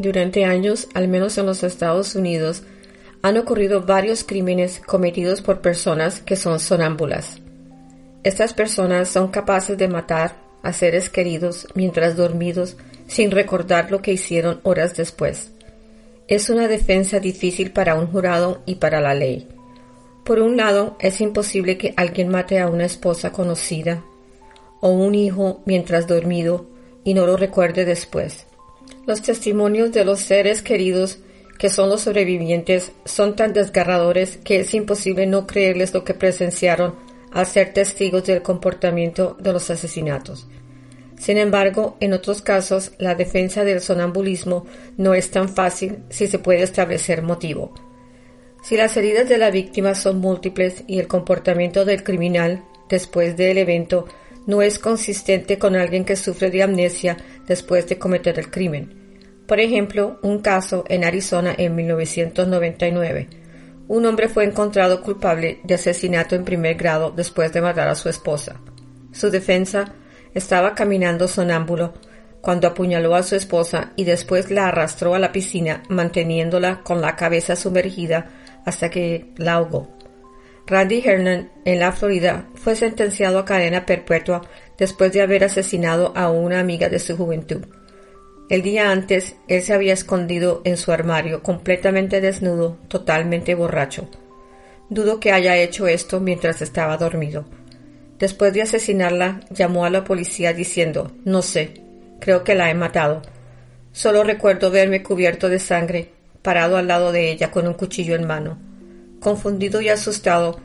Durante años, al menos en los Estados Unidos, han ocurrido varios crímenes cometidos por personas que son sonámbulas. Estas personas son capaces de matar a seres queridos mientras dormidos sin recordar lo que hicieron horas después. Es una defensa difícil para un jurado y para la ley. Por un lado, es imposible que alguien mate a una esposa conocida o un hijo mientras dormido y no lo recuerde después. Los testimonios de los seres queridos que son los sobrevivientes son tan desgarradores que es imposible no creerles lo que presenciaron al ser testigos del comportamiento de los asesinatos. Sin embargo, en otros casos, la defensa del sonambulismo no es tan fácil si se puede establecer motivo. Si las heridas de la víctima son múltiples y el comportamiento del criminal después del evento no es consistente con alguien que sufre de amnesia después de cometer el crimen. Por ejemplo, un caso en Arizona en 1999. Un hombre fue encontrado culpable de asesinato en primer grado después de matar a su esposa. Su defensa estaba caminando sonámbulo cuando apuñaló a su esposa y después la arrastró a la piscina manteniéndola con la cabeza sumergida hasta que la ahogó. Randy Hernan, en la Florida, fue sentenciado a cadena perpetua después de haber asesinado a una amiga de su juventud. El día antes, él se había escondido en su armario, completamente desnudo, totalmente borracho. Dudo que haya hecho esto mientras estaba dormido. Después de asesinarla, llamó a la policía diciendo No sé, creo que la he matado. Solo recuerdo verme cubierto de sangre, parado al lado de ella con un cuchillo en mano. Confundido y asustado,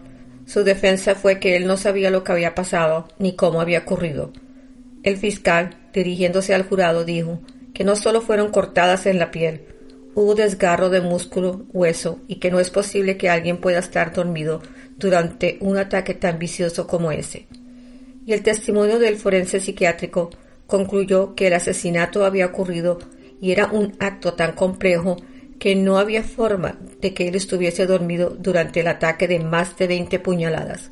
su defensa fue que él no sabía lo que había pasado ni cómo había ocurrido. El fiscal, dirigiéndose al jurado, dijo que no solo fueron cortadas en la piel, hubo desgarro de músculo, hueso, y que no es posible que alguien pueda estar dormido durante un ataque tan vicioso como ese. Y el testimonio del forense psiquiátrico concluyó que el asesinato había ocurrido y era un acto tan complejo que no había forma de que él estuviese dormido durante el ataque de más de veinte puñaladas.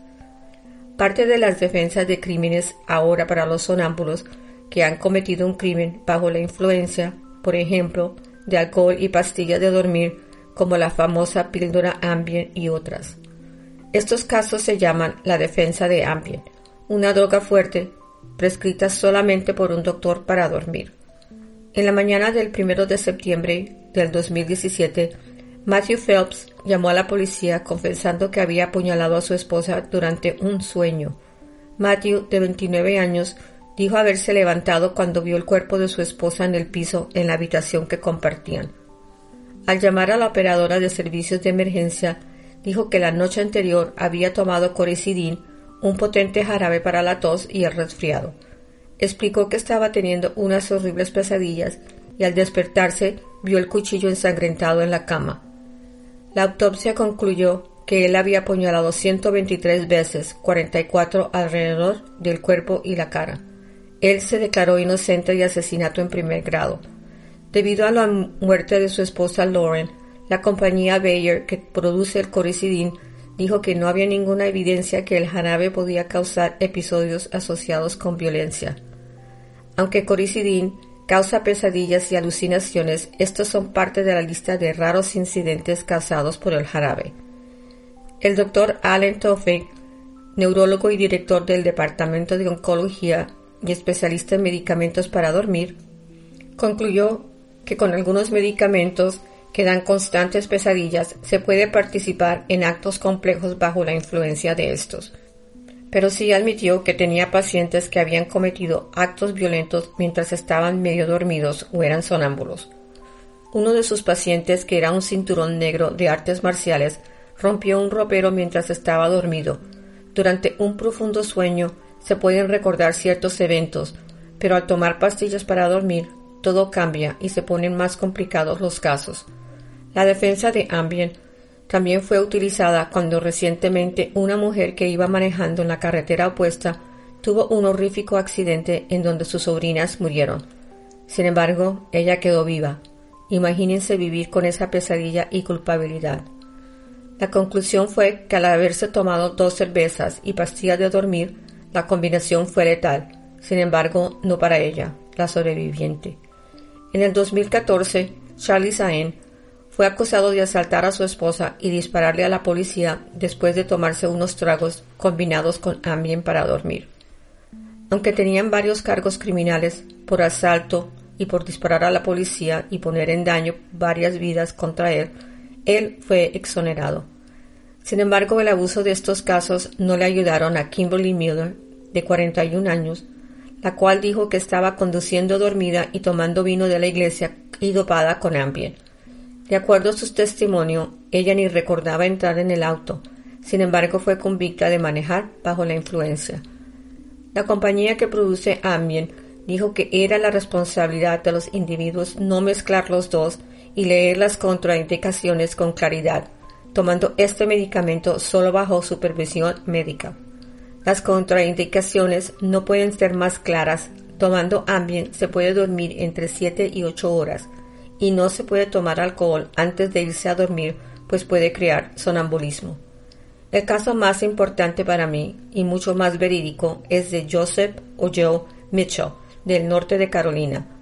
Parte de las defensas de crímenes ahora para los sonámbulos que han cometido un crimen bajo la influencia, por ejemplo, de alcohol y pastillas de dormir, como la famosa píldora Ambien y otras. Estos casos se llaman la defensa de Ambien, una droga fuerte prescrita solamente por un doctor para dormir. En la mañana del 1 de septiembre del 2017, Matthew Phelps llamó a la policía confesando que había apuñalado a su esposa durante un sueño. Matthew, de 29 años, dijo haberse levantado cuando vio el cuerpo de su esposa en el piso en la habitación que compartían. Al llamar a la operadora de servicios de emergencia, dijo que la noche anterior había tomado coricidin, un potente jarabe para la tos y el resfriado explicó que estaba teniendo unas horribles pesadillas y al despertarse vio el cuchillo ensangrentado en la cama. La autopsia concluyó que él había apuñalado 123 veces, 44 alrededor del cuerpo y la cara. Él se declaró inocente de asesinato en primer grado. Debido a la muerte de su esposa Lauren, la compañía Bayer, que produce el coricidin, dijo que no había ninguna evidencia que el jarabe podía causar episodios asociados con violencia. Aunque coricidin causa pesadillas y alucinaciones, estos son parte de la lista de raros incidentes causados por el jarabe. El doctor Allen Toffe, neurólogo y director del Departamento de Oncología y especialista en medicamentos para dormir, concluyó que con algunos medicamentos que dan constantes pesadillas se puede participar en actos complejos bajo la influencia de estos pero sí admitió que tenía pacientes que habían cometido actos violentos mientras estaban medio dormidos o eran sonámbulos. Uno de sus pacientes, que era un cinturón negro de artes marciales, rompió un ropero mientras estaba dormido. Durante un profundo sueño se pueden recordar ciertos eventos, pero al tomar pastillas para dormir, todo cambia y se ponen más complicados los casos. La defensa de Ambien también fue utilizada cuando recientemente una mujer que iba manejando en la carretera opuesta tuvo un horrífico accidente en donde sus sobrinas murieron. Sin embargo, ella quedó viva. Imagínense vivir con esa pesadilla y culpabilidad. La conclusión fue que al haberse tomado dos cervezas y pastillas de dormir, la combinación fue letal. Sin embargo, no para ella, la sobreviviente. En el 2014, Charlie Sain fue acusado de asaltar a su esposa y dispararle a la policía después de tomarse unos tragos combinados con Ambien para dormir. Aunque tenían varios cargos criminales por asalto y por disparar a la policía y poner en daño varias vidas contra él, él fue exonerado. Sin embargo, el abuso de estos casos no le ayudaron a Kimberly Miller, de 41 años, la cual dijo que estaba conduciendo dormida y tomando vino de la iglesia y dopada con Ambien. De acuerdo a su testimonio, ella ni recordaba entrar en el auto, sin embargo fue convicta de manejar bajo la influencia. La compañía que produce Ambien dijo que era la responsabilidad de los individuos no mezclar los dos y leer las contraindicaciones con claridad, tomando este medicamento solo bajo supervisión médica. Las contraindicaciones no pueden ser más claras. Tomando Ambien se puede dormir entre 7 y 8 horas y no se puede tomar alcohol antes de irse a dormir, pues puede crear sonambulismo. El caso más importante para mí y mucho más verídico es de Joseph o Mitchell, del norte de Carolina,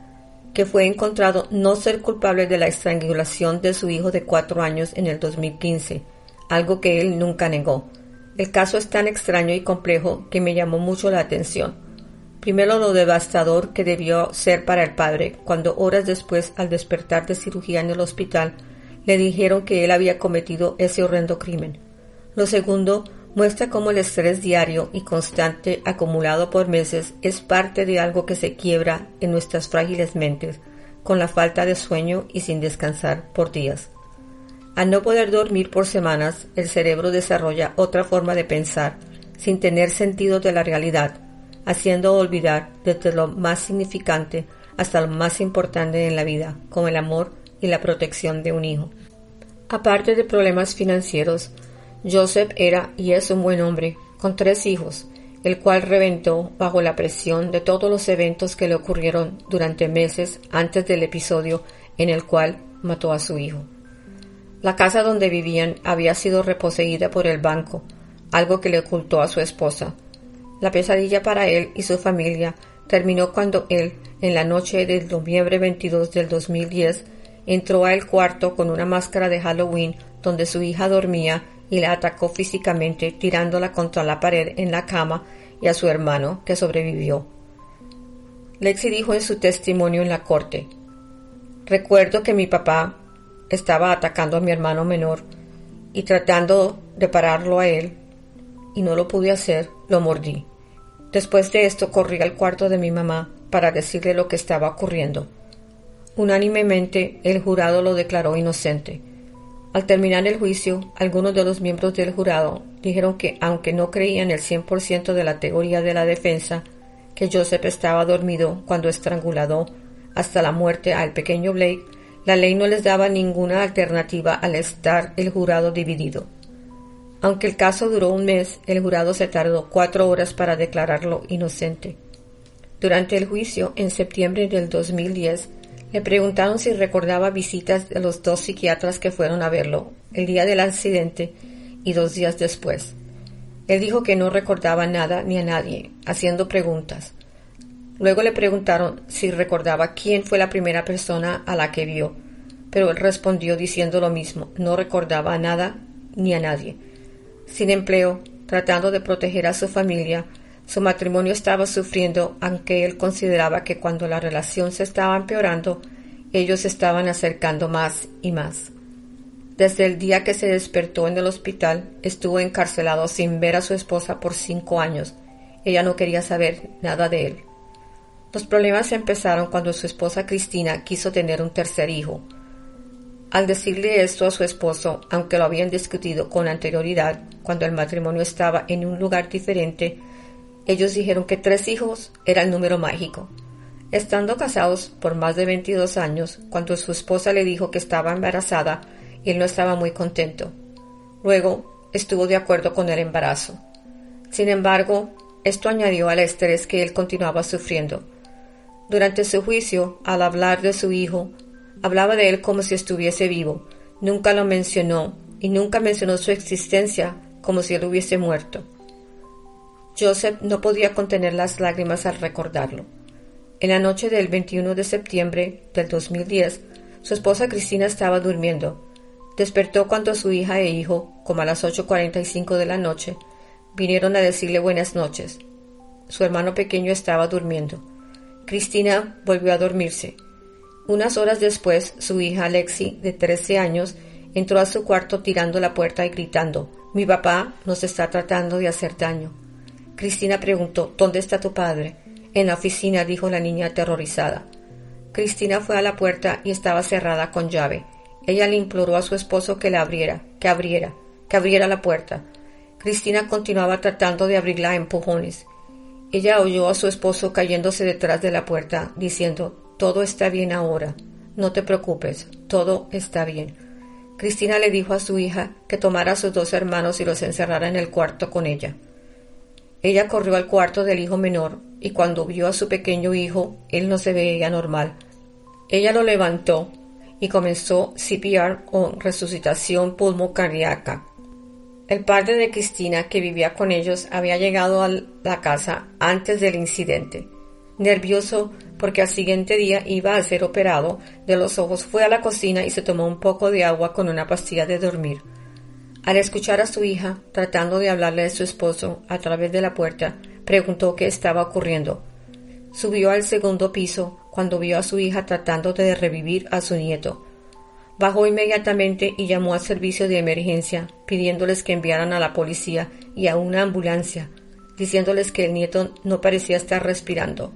que fue encontrado no ser culpable de la estrangulación de su hijo de cuatro años en el 2015, algo que él nunca negó. El caso es tan extraño y complejo que me llamó mucho la atención. Primero lo devastador que debió ser para el padre cuando horas después, al despertar de cirugía en el hospital, le dijeron que él había cometido ese horrendo crimen. Lo segundo muestra cómo el estrés diario y constante acumulado por meses es parte de algo que se quiebra en nuestras frágiles mentes, con la falta de sueño y sin descansar por días. Al no poder dormir por semanas, el cerebro desarrolla otra forma de pensar, sin tener sentido de la realidad, haciendo olvidar desde lo más significante hasta lo más importante en la vida, como el amor y la protección de un hijo. Aparte de problemas financieros, Joseph era y es un buen hombre, con tres hijos, el cual reventó bajo la presión de todos los eventos que le ocurrieron durante meses antes del episodio en el cual mató a su hijo. La casa donde vivían había sido reposeída por el banco, algo que le ocultó a su esposa, la pesadilla para él y su familia terminó cuando él, en la noche del noviembre 22 del 2010, entró al cuarto con una máscara de Halloween donde su hija dormía y la atacó físicamente tirándola contra la pared en la cama y a su hermano, que sobrevivió. Lexi dijo en su testimonio en la corte, Recuerdo que mi papá estaba atacando a mi hermano menor y tratando de pararlo a él, y no lo pude hacer, lo mordí. Después de esto corrí al cuarto de mi mamá para decirle lo que estaba ocurriendo. Unánimemente el jurado lo declaró inocente. Al terminar el juicio, algunos de los miembros del jurado dijeron que, aunque no creían el 100% de la teoría de la defensa, que Joseph estaba dormido cuando estrangulado hasta la muerte al pequeño Blake, la ley no les daba ninguna alternativa al estar el jurado dividido. Aunque el caso duró un mes, el jurado se tardó cuatro horas para declararlo inocente. Durante el juicio, en septiembre del 2010, le preguntaron si recordaba visitas de los dos psiquiatras que fueron a verlo el día del accidente y dos días después. Él dijo que no recordaba nada ni a nadie, haciendo preguntas. Luego le preguntaron si recordaba quién fue la primera persona a la que vio, pero él respondió diciendo lo mismo, no recordaba nada ni a nadie sin empleo, tratando de proteger a su familia, su matrimonio estaba sufriendo, aunque él consideraba que cuando la relación se estaba empeorando, ellos se estaban acercando más y más. Desde el día que se despertó en el hospital, estuvo encarcelado sin ver a su esposa por cinco años. Ella no quería saber nada de él. Los problemas empezaron cuando su esposa Cristina quiso tener un tercer hijo. Al decirle esto a su esposo, aunque lo habían discutido con anterioridad, cuando el matrimonio estaba en un lugar diferente, ellos dijeron que tres hijos era el número mágico. Estando casados por más de 22 años, cuando su esposa le dijo que estaba embarazada, él no estaba muy contento. Luego estuvo de acuerdo con el embarazo. Sin embargo, esto añadió al estrés que él continuaba sufriendo. Durante su juicio, al hablar de su hijo, hablaba de él como si estuviese vivo, nunca lo mencionó y nunca mencionó su existencia como si él hubiese muerto. Joseph no podía contener las lágrimas al recordarlo. En la noche del 21 de septiembre del 2010, su esposa Cristina estaba durmiendo. Despertó cuando su hija e hijo, como a las 8.45 de la noche, vinieron a decirle buenas noches. Su hermano pequeño estaba durmiendo. Cristina volvió a dormirse. Unas horas después, su hija Alexi, de 13 años, entró a su cuarto tirando la puerta y gritando Mi papá nos está tratando de hacer daño. Cristina preguntó ¿Dónde está tu padre? En la oficina, dijo la niña aterrorizada. Cristina fue a la puerta y estaba cerrada con llave. Ella le imploró a su esposo que la abriera, que abriera, que abriera la puerta. Cristina continuaba tratando de abrirla a empujones. Ella oyó a su esposo cayéndose detrás de la puerta, diciendo Todo está bien ahora. No te preocupes, todo está bien. Cristina le dijo a su hija que tomara a sus dos hermanos y los encerrara en el cuarto con ella. Ella corrió al cuarto del hijo menor y cuando vio a su pequeño hijo, él no se veía normal. Ella lo levantó y comenzó CPR o resucitación pulmocardíaca. El padre de Cristina, que vivía con ellos, había llegado a la casa antes del incidente. Nervioso porque al siguiente día iba a ser operado de los ojos, fue a la cocina y se tomó un poco de agua con una pastilla de dormir. Al escuchar a su hija tratando de hablarle de su esposo a través de la puerta, preguntó qué estaba ocurriendo. Subió al segundo piso cuando vio a su hija tratando de revivir a su nieto. Bajó inmediatamente y llamó al servicio de emergencia, pidiéndoles que enviaran a la policía y a una ambulancia, diciéndoles que el nieto no parecía estar respirando.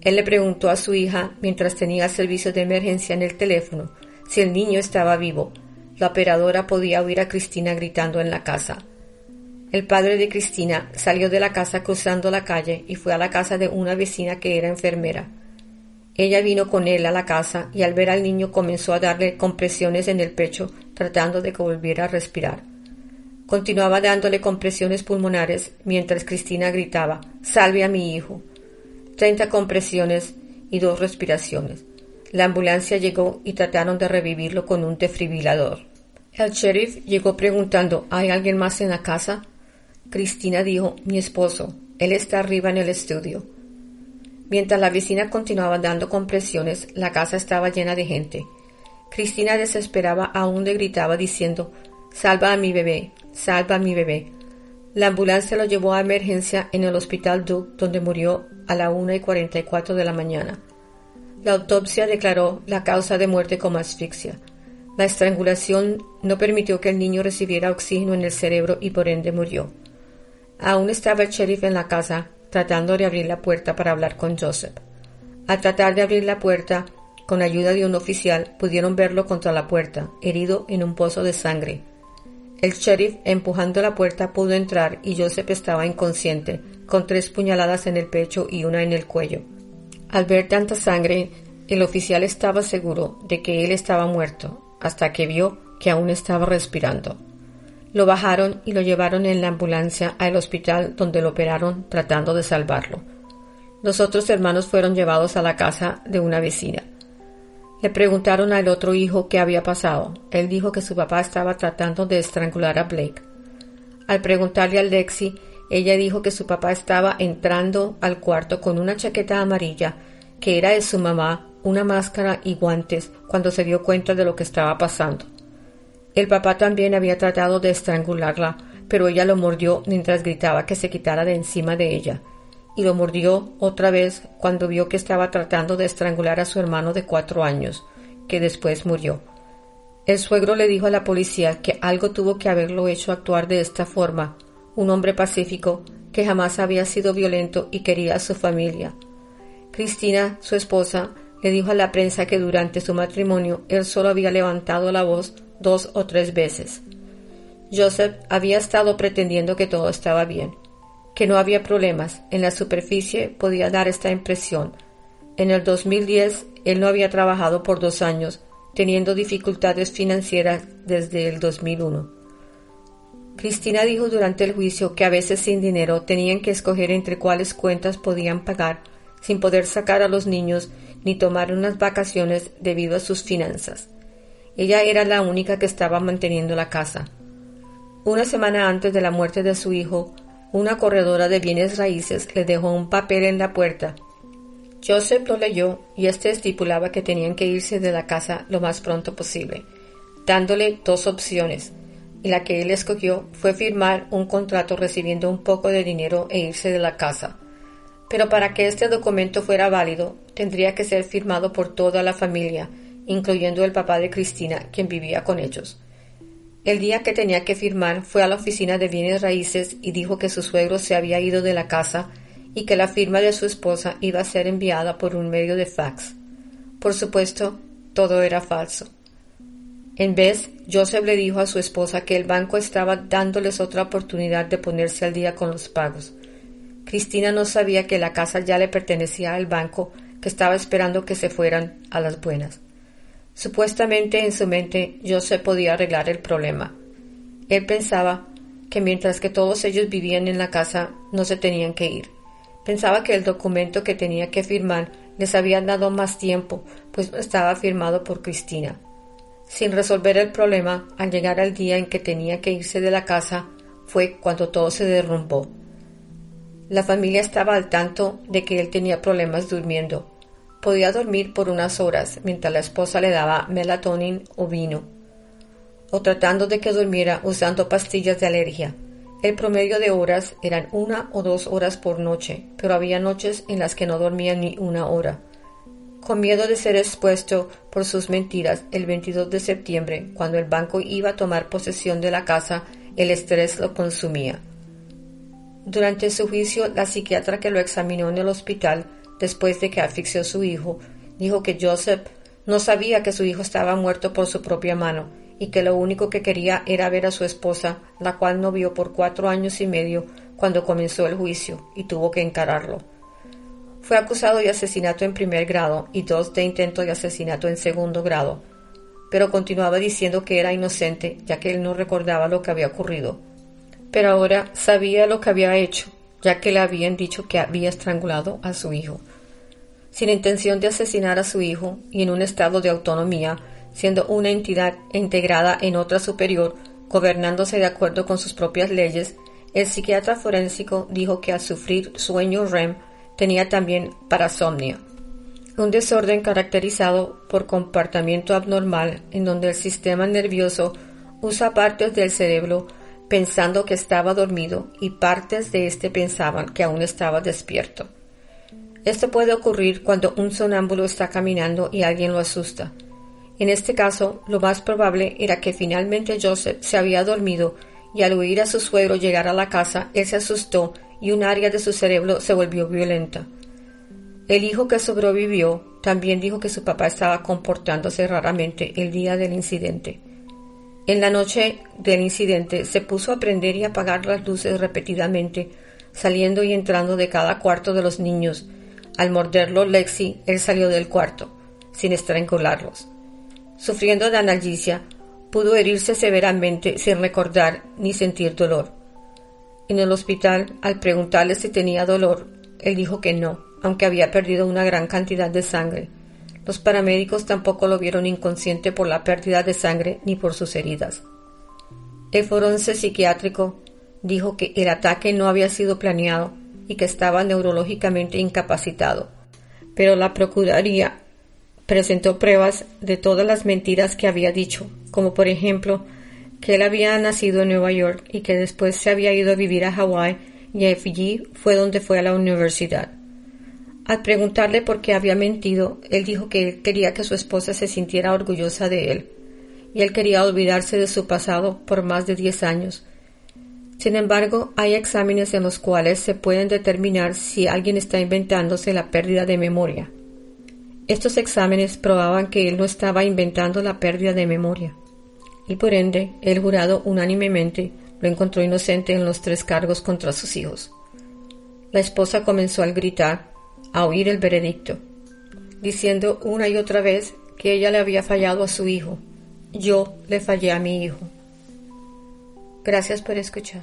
Él le preguntó a su hija, mientras tenía el servicio de emergencia en el teléfono, si el niño estaba vivo. La operadora podía oír a Cristina gritando en la casa. El padre de Cristina salió de la casa cruzando la calle y fue a la casa de una vecina que era enfermera. Ella vino con él a la casa y al ver al niño comenzó a darle compresiones en el pecho tratando de que volviera a respirar. Continuaba dándole compresiones pulmonares mientras Cristina gritaba Salve a mi hijo. Treinta compresiones y dos respiraciones. La ambulancia llegó y trataron de revivirlo con un defibrilador. El sheriff llegó preguntando ¿Hay alguien más en la casa? Cristina dijo Mi esposo. Él está arriba en el estudio. Mientras la vecina continuaba dando compresiones, la casa estaba llena de gente. Cristina desesperaba aún le gritaba diciendo Salva a mi bebé, salva a mi bebé. La ambulancia lo llevó a emergencia en el hospital Duke, donde murió a la una y cuarenta y cuatro de la mañana. La autopsia declaró la causa de muerte como asfixia. La estrangulación no permitió que el niño recibiera oxígeno en el cerebro y por ende murió. Aún estaba el sheriff en la casa tratando de abrir la puerta para hablar con Joseph. Al tratar de abrir la puerta, con ayuda de un oficial, pudieron verlo contra la puerta, herido en un pozo de sangre. El sheriff, empujando la puerta, pudo entrar y Joseph estaba inconsciente, con tres puñaladas en el pecho y una en el cuello. Al ver tanta sangre, el oficial estaba seguro de que él estaba muerto, hasta que vio que aún estaba respirando. Lo bajaron y lo llevaron en la ambulancia al hospital donde lo operaron tratando de salvarlo. Los otros hermanos fueron llevados a la casa de una vecina. Le preguntaron al otro hijo qué había pasado. Él dijo que su papá estaba tratando de estrangular a Blake. Al preguntarle a Lexi, ella dijo que su papá estaba entrando al cuarto con una chaqueta amarilla que era de su mamá, una máscara y guantes cuando se dio cuenta de lo que estaba pasando. El papá también había tratado de estrangularla, pero ella lo mordió mientras gritaba que se quitara de encima de ella, y lo mordió otra vez cuando vio que estaba tratando de estrangular a su hermano de cuatro años, que después murió. El suegro le dijo a la policía que algo tuvo que haberlo hecho actuar de esta forma, un hombre pacífico que jamás había sido violento y quería a su familia. Cristina, su esposa, le dijo a la prensa que durante su matrimonio él solo había levantado la voz dos o tres veces. Joseph había estado pretendiendo que todo estaba bien, que no había problemas. En la superficie podía dar esta impresión. En el 2010 él no había trabajado por dos años, teniendo dificultades financieras desde el 2001. Cristina dijo durante el juicio que a veces sin dinero tenían que escoger entre cuáles cuentas podían pagar sin poder sacar a los niños ni tomar unas vacaciones debido a sus finanzas. Ella era la única que estaba manteniendo la casa. Una semana antes de la muerte de su hijo, una corredora de bienes raíces le dejó un papel en la puerta. Joseph lo leyó y éste estipulaba que tenían que irse de la casa lo más pronto posible, dándole dos opciones, la que él escogió fue firmar un contrato recibiendo un poco de dinero e irse de la casa. Pero para que este documento fuera válido, tendría que ser firmado por toda la familia, incluyendo el papá de Cristina, quien vivía con ellos. El día que tenía que firmar fue a la oficina de bienes raíces y dijo que su suegro se había ido de la casa y que la firma de su esposa iba a ser enviada por un medio de fax. Por supuesto, todo era falso. En vez, Joseph le dijo a su esposa que el banco estaba dándoles otra oportunidad de ponerse al día con los pagos. Cristina no sabía que la casa ya le pertenecía al banco que estaba esperando que se fueran a las buenas. Supuestamente en su mente Joseph podía arreglar el problema. Él pensaba que mientras que todos ellos vivían en la casa no se tenían que ir. Pensaba que el documento que tenía que firmar les había dado más tiempo, pues estaba firmado por Cristina. Sin resolver el problema, al llegar al día en que tenía que irse de la casa, fue cuando todo se derrumbó. La familia estaba al tanto de que él tenía problemas durmiendo. Podía dormir por unas horas mientras la esposa le daba melatonin o vino, o tratando de que durmiera usando pastillas de alergia. El promedio de horas eran una o dos horas por noche, pero había noches en las que no dormía ni una hora. Con miedo de ser expuesto por sus mentiras, el 22 de septiembre, cuando el banco iba a tomar posesión de la casa, el estrés lo consumía. Durante su juicio, la psiquiatra que lo examinó en el hospital, después de que asfixió a su hijo, dijo que Joseph no sabía que su hijo estaba muerto por su propia mano y que lo único que quería era ver a su esposa, la cual no vio por cuatro años y medio cuando comenzó el juicio y tuvo que encararlo. Fue acusado de asesinato en primer grado y dos de intento de asesinato en segundo grado, pero continuaba diciendo que era inocente ya que él no recordaba lo que había ocurrido pero ahora sabía lo que había hecho, ya que le habían dicho que había estrangulado a su hijo. Sin intención de asesinar a su hijo y en un estado de autonomía, siendo una entidad integrada en otra superior, gobernándose de acuerdo con sus propias leyes, el psiquiatra forénsico dijo que al sufrir sueño REM tenía también parasomnia, un desorden caracterizado por comportamiento abnormal en donde el sistema nervioso usa partes del cerebro pensando que estaba dormido y partes de éste pensaban que aún estaba despierto. Esto puede ocurrir cuando un sonámbulo está caminando y alguien lo asusta. En este caso, lo más probable era que finalmente Joseph se había dormido y al oír a su suegro llegar a la casa, él se asustó y un área de su cerebro se volvió violenta. El hijo que sobrevivió también dijo que su papá estaba comportándose raramente el día del incidente. En la noche del incidente se puso a prender y apagar las luces repetidamente, saliendo y entrando de cada cuarto de los niños. Al morderlo Lexi, él salió del cuarto, sin estrangularlos. Sufriendo de analgesia, pudo herirse severamente sin recordar ni sentir dolor. En el hospital, al preguntarle si tenía dolor, él dijo que no, aunque había perdido una gran cantidad de sangre. Los paramédicos tampoco lo vieron inconsciente por la pérdida de sangre ni por sus heridas. El forense psiquiátrico dijo que el ataque no había sido planeado y que estaba neurológicamente incapacitado, pero la Procuraduría presentó pruebas de todas las mentiras que había dicho, como por ejemplo que él había nacido en Nueva York y que después se había ido a vivir a Hawái y allí fue donde fue a la universidad. Al preguntarle por qué había mentido, él dijo que él quería que su esposa se sintiera orgullosa de él, y él quería olvidarse de su pasado por más de diez años. Sin embargo, hay exámenes en los cuales se pueden determinar si alguien está inventándose la pérdida de memoria. Estos exámenes probaban que él no estaba inventando la pérdida de memoria, y por ende el jurado unánimemente lo encontró inocente en los tres cargos contra sus hijos. La esposa comenzó al gritar, a oír el veredicto, diciendo una y otra vez que ella le había fallado a su hijo. Yo le fallé a mi hijo. Gracias por escuchar.